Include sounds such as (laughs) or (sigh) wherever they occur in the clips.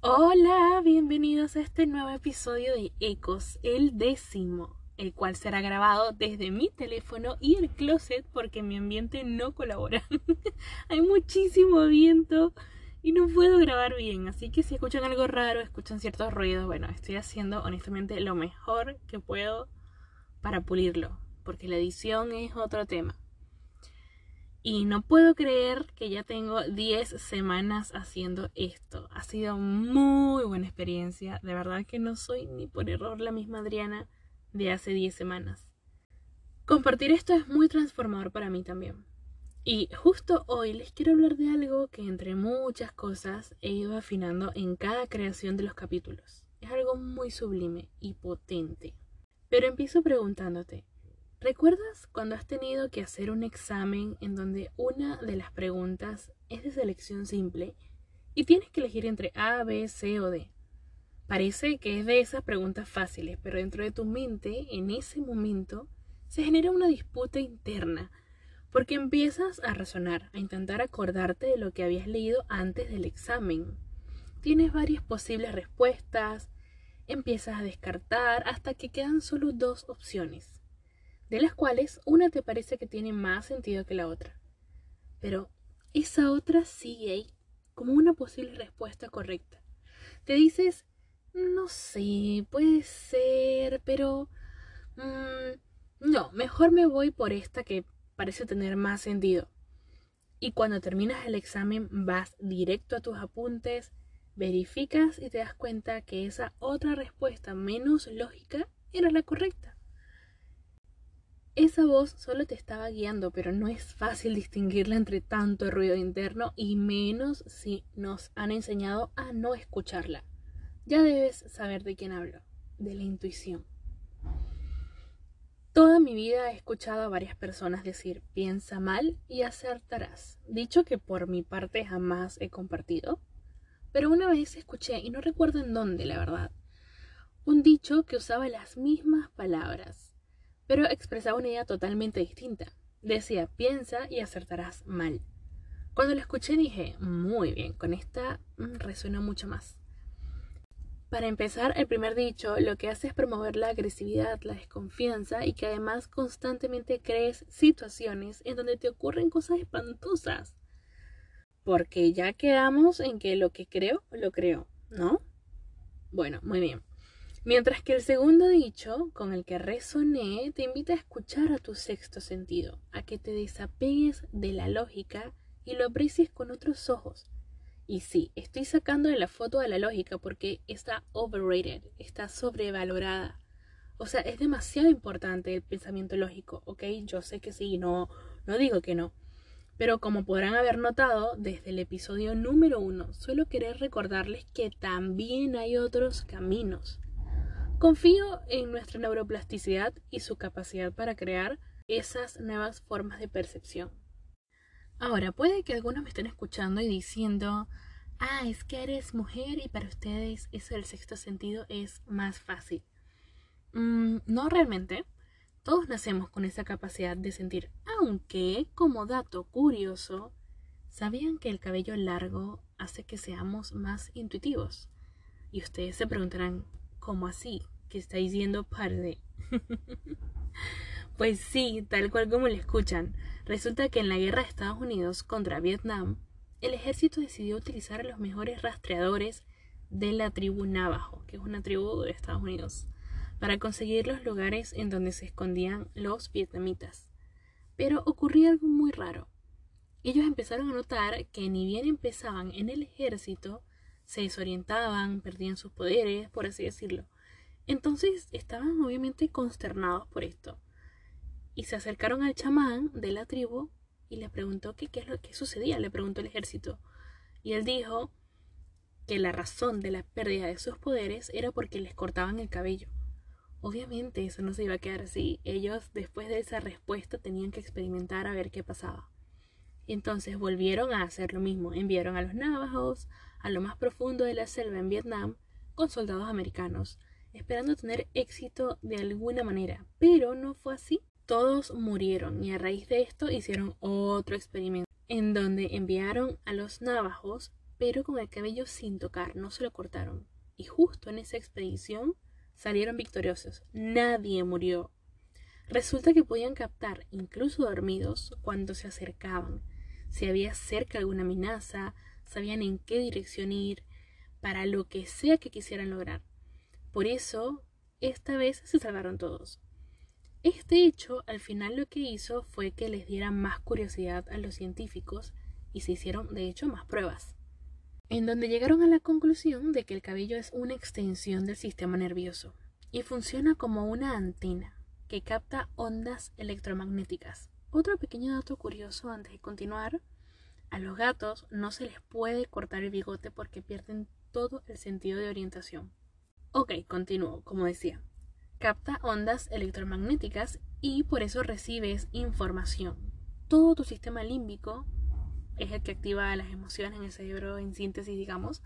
Hola, bienvenidos a este nuevo episodio de Ecos, el décimo, el cual será grabado desde mi teléfono y el closet porque mi ambiente no colabora. (laughs) Hay muchísimo viento y no puedo grabar bien, así que si escuchan algo raro, escuchan ciertos ruidos, bueno, estoy haciendo honestamente lo mejor que puedo para pulirlo, porque la edición es otro tema. Y no puedo creer que ya tengo 10 semanas haciendo esto. Ha sido muy buena experiencia. De verdad que no soy ni por error la misma Adriana de hace 10 semanas. Compartir esto es muy transformador para mí también. Y justo hoy les quiero hablar de algo que entre muchas cosas he ido afinando en cada creación de los capítulos. Es algo muy sublime y potente. Pero empiezo preguntándote, ¿Recuerdas cuando has tenido que hacer un examen en donde una de las preguntas es de selección simple y tienes que elegir entre A, B, C o D? Parece que es de esas preguntas fáciles, pero dentro de tu mente, en ese momento, se genera una disputa interna, porque empiezas a razonar, a intentar acordarte de lo que habías leído antes del examen. Tienes varias posibles respuestas, empiezas a descartar hasta que quedan solo dos opciones de las cuales una te parece que tiene más sentido que la otra. Pero esa otra sigue ahí, como una posible respuesta correcta. Te dices, no sé, puede ser, pero... Mm, no, mejor me voy por esta que parece tener más sentido. Y cuando terminas el examen vas directo a tus apuntes, verificas y te das cuenta que esa otra respuesta menos lógica era la correcta. Esa voz solo te estaba guiando, pero no es fácil distinguirla entre tanto ruido interno y menos si nos han enseñado a no escucharla. Ya debes saber de quién hablo, de la intuición. Toda mi vida he escuchado a varias personas decir piensa mal y acertarás, dicho que por mi parte jamás he compartido, pero una vez escuché, y no recuerdo en dónde, la verdad, un dicho que usaba las mismas palabras pero expresaba una idea totalmente distinta. Decía, piensa y acertarás mal. Cuando lo escuché dije, muy bien, con esta mm, resuena mucho más. Para empezar, el primer dicho lo que hace es promover la agresividad, la desconfianza y que además constantemente crees situaciones en donde te ocurren cosas espantosas. Porque ya quedamos en que lo que creo, lo creo, ¿no? Bueno, muy bien. Mientras que el segundo dicho, con el que resoné, te invita a escuchar a tu sexto sentido, a que te desapegues de la lógica y lo aprecies con otros ojos. Y sí, estoy sacando de la foto de la lógica porque está overrated, está sobrevalorada. O sea, es demasiado importante el pensamiento lógico, ¿ok? Yo sé que sí, no, no digo que no. Pero como podrán haber notado, desde el episodio número uno, suelo querer recordarles que también hay otros caminos Confío en nuestra neuroplasticidad y su capacidad para crear esas nuevas formas de percepción. Ahora, puede que algunos me estén escuchando y diciendo, ah, es que eres mujer y para ustedes eso del sexto sentido es más fácil. Mm, no realmente. Todos nacemos con esa capacidad de sentir, aunque, como dato curioso, ¿sabían que el cabello largo hace que seamos más intuitivos? Y ustedes se preguntarán, ¿Cómo así? ¿Qué estáis diciendo parde? (laughs) pues sí, tal cual como le escuchan. Resulta que en la guerra de Estados Unidos contra Vietnam, el ejército decidió utilizar a los mejores rastreadores de la tribu Navajo, que es una tribu de Estados Unidos, para conseguir los lugares en donde se escondían los vietnamitas. Pero ocurría algo muy raro. Ellos empezaron a notar que ni bien empezaban en el ejército, se desorientaban, perdían sus poderes, por así decirlo. Entonces estaban obviamente consternados por esto. Y se acercaron al chamán de la tribu y le preguntó qué es lo que sucedía, le preguntó el ejército. Y él dijo que la razón de la pérdida de sus poderes era porque les cortaban el cabello. Obviamente eso no se iba a quedar así. Ellos después de esa respuesta tenían que experimentar a ver qué pasaba. Entonces volvieron a hacer lo mismo. Enviaron a los navajos a lo más profundo de la selva en Vietnam con soldados americanos, esperando tener éxito de alguna manera. Pero no fue así. todos murieron y a raíz de esto hicieron otro experimento en donde enviaron a los navajos pero con el cabello sin tocar, no se lo cortaron. Y justo en esa expedición salieron victoriosos. Nadie murió. Resulta que podían captar, incluso dormidos, cuando se acercaban. Si había cerca alguna amenaza, sabían en qué dirección ir, para lo que sea que quisieran lograr. Por eso, esta vez se salvaron todos. Este hecho al final lo que hizo fue que les diera más curiosidad a los científicos y se hicieron de hecho más pruebas, en donde llegaron a la conclusión de que el cabello es una extensión del sistema nervioso y funciona como una antena que capta ondas electromagnéticas. Otro pequeño dato curioso antes de continuar, a los gatos no se les puede cortar el bigote porque pierden todo el sentido de orientación. Ok, continúo, como decía capta ondas electromagnéticas y por eso recibes información. Todo tu sistema límbico es el que activa las emociones en el cerebro en síntesis, digamos,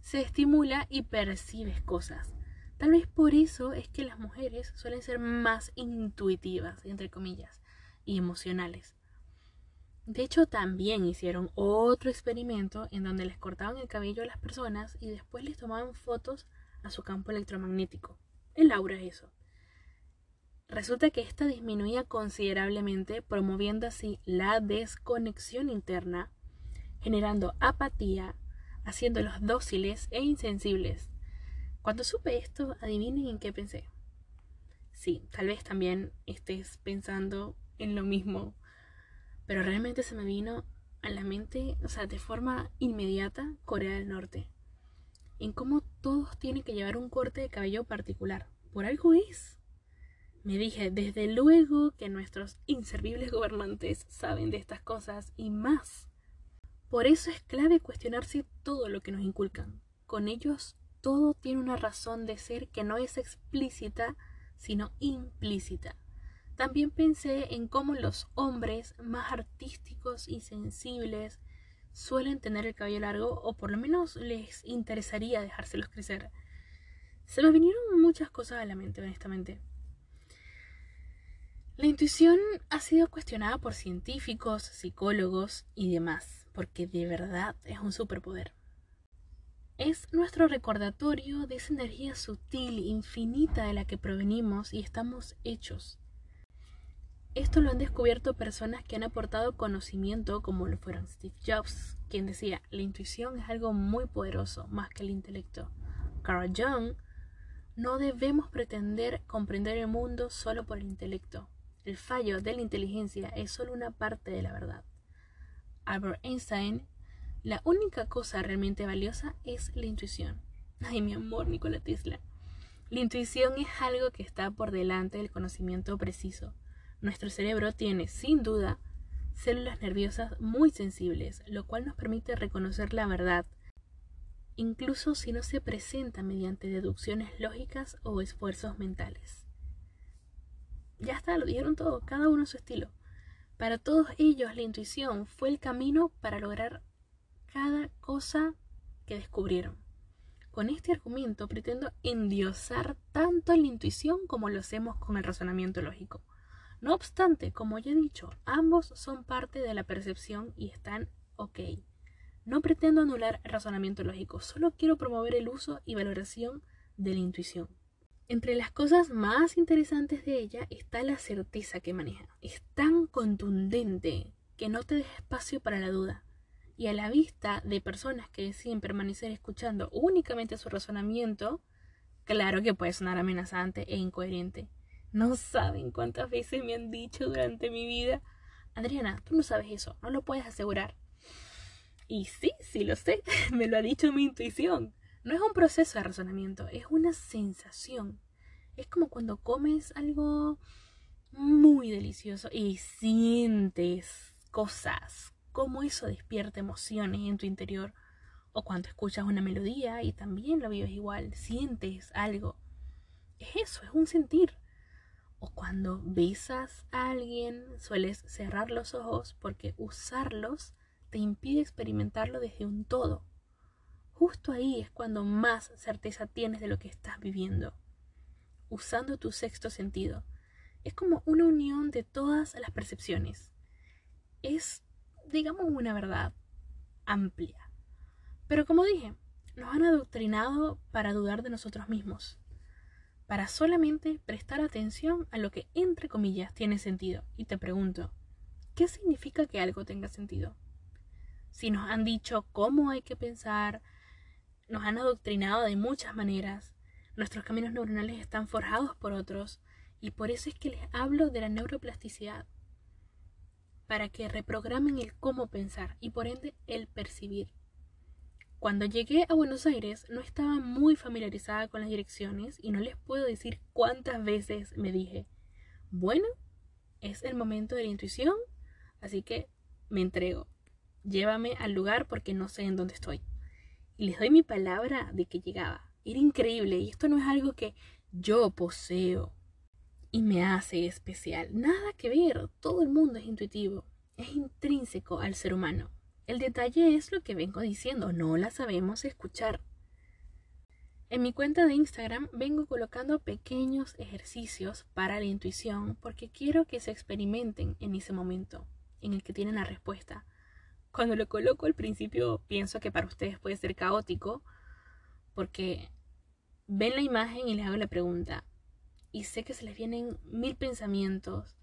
se estimula y percibes cosas. Tal vez por eso es que las mujeres suelen ser más intuitivas, entre comillas, y emocionales. De hecho, también hicieron otro experimento en donde les cortaban el cabello a las personas y después les tomaban fotos a su campo electromagnético. El aura es eso. Resulta que esta disminuía considerablemente, promoviendo así la desconexión interna, generando apatía, haciéndolos dóciles e insensibles. Cuando supe esto, adivinen en qué pensé. Sí, tal vez también estés pensando en lo mismo, pero realmente se me vino a la mente, o sea, de forma inmediata, Corea del Norte en cómo todos tienen que llevar un corte de cabello particular. Por algo es. Me dije, desde luego que nuestros inservibles gobernantes saben de estas cosas y más. Por eso es clave cuestionarse todo lo que nos inculcan. Con ellos todo tiene una razón de ser que no es explícita, sino implícita. También pensé en cómo los hombres más artísticos y sensibles suelen tener el cabello largo o por lo menos les interesaría dejárselos crecer. Se me vinieron muchas cosas a la mente, honestamente. La intuición ha sido cuestionada por científicos, psicólogos y demás, porque de verdad es un superpoder. Es nuestro recordatorio de esa energía sutil, infinita de la que provenimos y estamos hechos. Esto lo han descubierto personas que han aportado conocimiento, como lo fueron Steve Jobs, quien decía, la intuición es algo muy poderoso, más que el intelecto. Carl Jung, no debemos pretender comprender el mundo solo por el intelecto. El fallo de la inteligencia es solo una parte de la verdad. Albert Einstein, la única cosa realmente valiosa es la intuición. Ay, mi amor, Nikola Tesla. La intuición es algo que está por delante del conocimiento preciso. Nuestro cerebro tiene, sin duda, células nerviosas muy sensibles, lo cual nos permite reconocer la verdad, incluso si no se presenta mediante deducciones lógicas o esfuerzos mentales. Ya está, lo dijeron todo, cada uno a su estilo. Para todos ellos la intuición fue el camino para lograr cada cosa que descubrieron. Con este argumento pretendo endiosar tanto la intuición como lo hacemos con el razonamiento lógico. No obstante, como ya he dicho, ambos son parte de la percepción y están ok. No pretendo anular el razonamiento lógico, solo quiero promover el uso y valoración de la intuición. Entre las cosas más interesantes de ella está la certeza que maneja. Es tan contundente que no te deja espacio para la duda. Y a la vista de personas que deciden permanecer escuchando únicamente su razonamiento, claro que puede sonar amenazante e incoherente. No saben cuántas veces me han dicho durante mi vida, Adriana, tú no sabes eso, no lo puedes asegurar. Y sí, sí lo sé, (laughs) me lo ha dicho mi intuición. No es un proceso de razonamiento, es una sensación. Es como cuando comes algo muy delicioso y sientes cosas, como eso despierta emociones en tu interior. O cuando escuchas una melodía y también lo vives igual, sientes algo. Es eso, es un sentir. O cuando besas a alguien, sueles cerrar los ojos porque usarlos te impide experimentarlo desde un todo. Justo ahí es cuando más certeza tienes de lo que estás viviendo, usando tu sexto sentido. Es como una unión de todas las percepciones. Es, digamos, una verdad amplia. Pero como dije, nos han adoctrinado para dudar de nosotros mismos, para solamente prestar atención a lo que, entre comillas, tiene sentido. Y te pregunto, ¿qué significa que algo tenga sentido? Si nos han dicho cómo hay que pensar, nos han adoctrinado de muchas maneras, nuestros caminos neuronales están forjados por otros, y por eso es que les hablo de la neuroplasticidad, para que reprogramen el cómo pensar y por ende el percibir. Cuando llegué a Buenos Aires no estaba muy familiarizada con las direcciones y no les puedo decir cuántas veces me dije, bueno, es el momento de la intuición, así que me entrego. Llévame al lugar porque no sé en dónde estoy. Y les doy mi palabra de que llegaba. Era increíble y esto no es algo que yo poseo y me hace especial. Nada que ver, todo el mundo es intuitivo, es intrínseco al ser humano. El detalle es lo que vengo diciendo, no la sabemos escuchar. En mi cuenta de Instagram vengo colocando pequeños ejercicios para la intuición porque quiero que se experimenten en ese momento en el que tienen la respuesta. Cuando lo coloco al principio pienso que para ustedes puede ser caótico porque ven la imagen y les hago la pregunta y sé que se les vienen mil pensamientos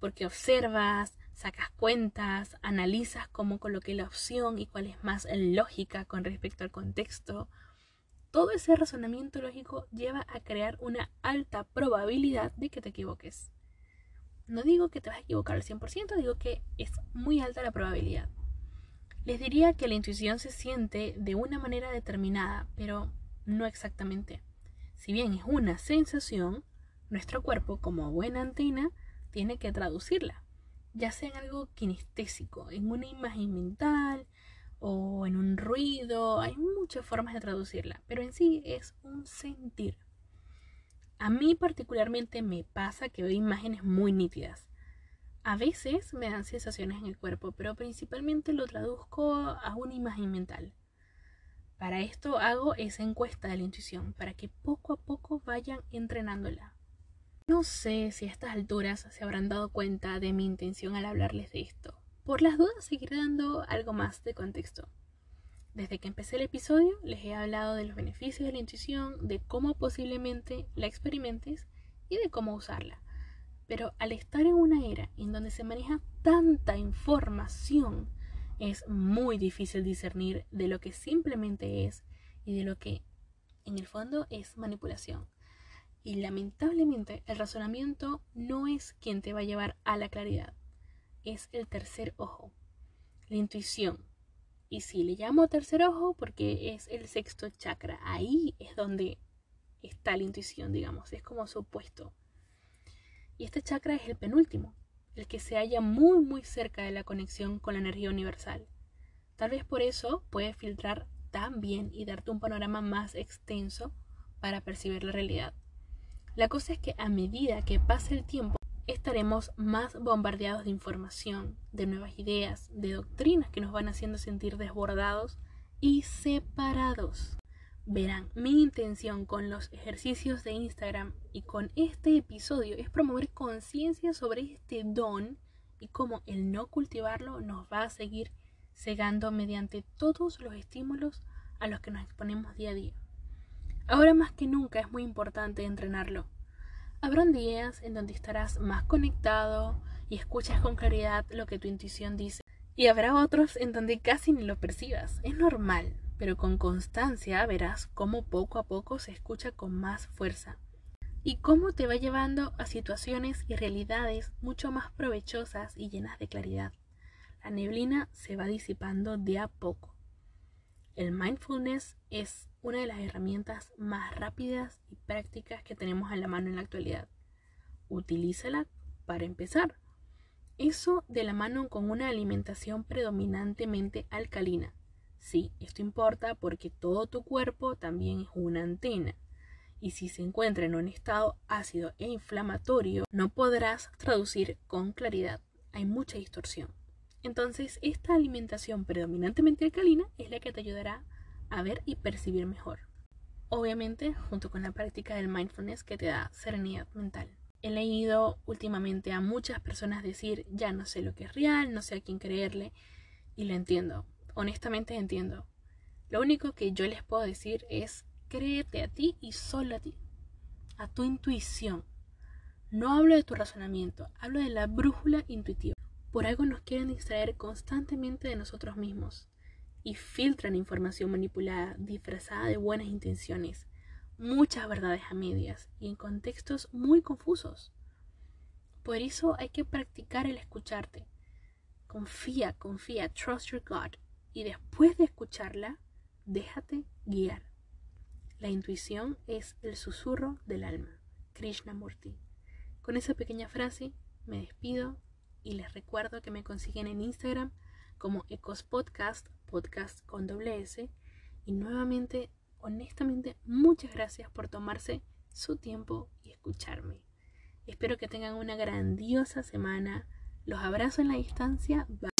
porque observas, sacas cuentas, analizas cómo coloqué la opción y cuál es más lógica con respecto al contexto. Todo ese razonamiento lógico lleva a crear una alta probabilidad de que te equivoques. No digo que te vas a equivocar al 100%, digo que es muy alta la probabilidad. Les diría que la intuición se siente de una manera determinada, pero no exactamente. Si bien es una sensación, nuestro cuerpo, como buena antena, tiene que traducirla ya sea en algo kinestésico, en una imagen mental o en un ruido, hay muchas formas de traducirla, pero en sí es un sentir. A mí particularmente me pasa que veo imágenes muy nítidas. A veces me dan sensaciones en el cuerpo, pero principalmente lo traduzco a una imagen mental. Para esto hago esa encuesta de la intuición, para que poco a poco vayan entrenándola. No sé si a estas alturas se habrán dado cuenta de mi intención al hablarles de esto. Por las dudas seguiré dando algo más de contexto. Desde que empecé el episodio les he hablado de los beneficios de la intuición, de cómo posiblemente la experimentes y de cómo usarla. Pero al estar en una era en donde se maneja tanta información, es muy difícil discernir de lo que simplemente es y de lo que en el fondo es manipulación. Y lamentablemente el razonamiento no es quien te va a llevar a la claridad, es el tercer ojo, la intuición. Y si le llamo tercer ojo porque es el sexto chakra, ahí es donde está la intuición, digamos, es como su opuesto. Y este chakra es el penúltimo, el que se halla muy muy cerca de la conexión con la energía universal. Tal vez por eso puede filtrar tan bien y darte un panorama más extenso para percibir la realidad. La cosa es que a medida que pase el tiempo, estaremos más bombardeados de información, de nuevas ideas, de doctrinas que nos van haciendo sentir desbordados y separados. Verán, mi intención con los ejercicios de Instagram y con este episodio es promover conciencia sobre este don y cómo el no cultivarlo nos va a seguir cegando mediante todos los estímulos a los que nos exponemos día a día. Ahora más que nunca es muy importante entrenarlo. Habrán días en donde estarás más conectado y escuchas con claridad lo que tu intuición dice. Y habrá otros en donde casi ni lo percibas. Es normal, pero con constancia verás cómo poco a poco se escucha con más fuerza. Y cómo te va llevando a situaciones y realidades mucho más provechosas y llenas de claridad. La neblina se va disipando de a poco. El mindfulness es una de las herramientas más rápidas y prácticas que tenemos a la mano en la actualidad. Utilízala para empezar. Eso de la mano con una alimentación predominantemente alcalina. Sí, esto importa porque todo tu cuerpo también es una antena. Y si se encuentra en un estado ácido e inflamatorio, no podrás traducir con claridad. Hay mucha distorsión. Entonces, esta alimentación predominantemente alcalina es la que te ayudará a ver y percibir mejor. Obviamente, junto con la práctica del mindfulness que te da serenidad mental. He leído últimamente a muchas personas decir, ya no sé lo que es real, no sé a quién creerle, y lo entiendo, honestamente entiendo. Lo único que yo les puedo decir es, créete a ti y solo a ti, a tu intuición. No hablo de tu razonamiento, hablo de la brújula intuitiva. Por algo nos quieren distraer constantemente de nosotros mismos y filtran información manipulada, disfrazada de buenas intenciones, muchas verdades a medias y en contextos muy confusos. Por eso hay que practicar el escucharte. Confía, confía, trust your God. Y después de escucharla, déjate guiar. La intuición es el susurro del alma. Krishnamurti. Con esa pequeña frase me despido y les recuerdo que me consiguen en Instagram como Ecos Podcast, podcast con doble S. Y nuevamente, honestamente, muchas gracias por tomarse su tiempo y escucharme. Espero que tengan una grandiosa semana. Los abrazo en la distancia. Bye.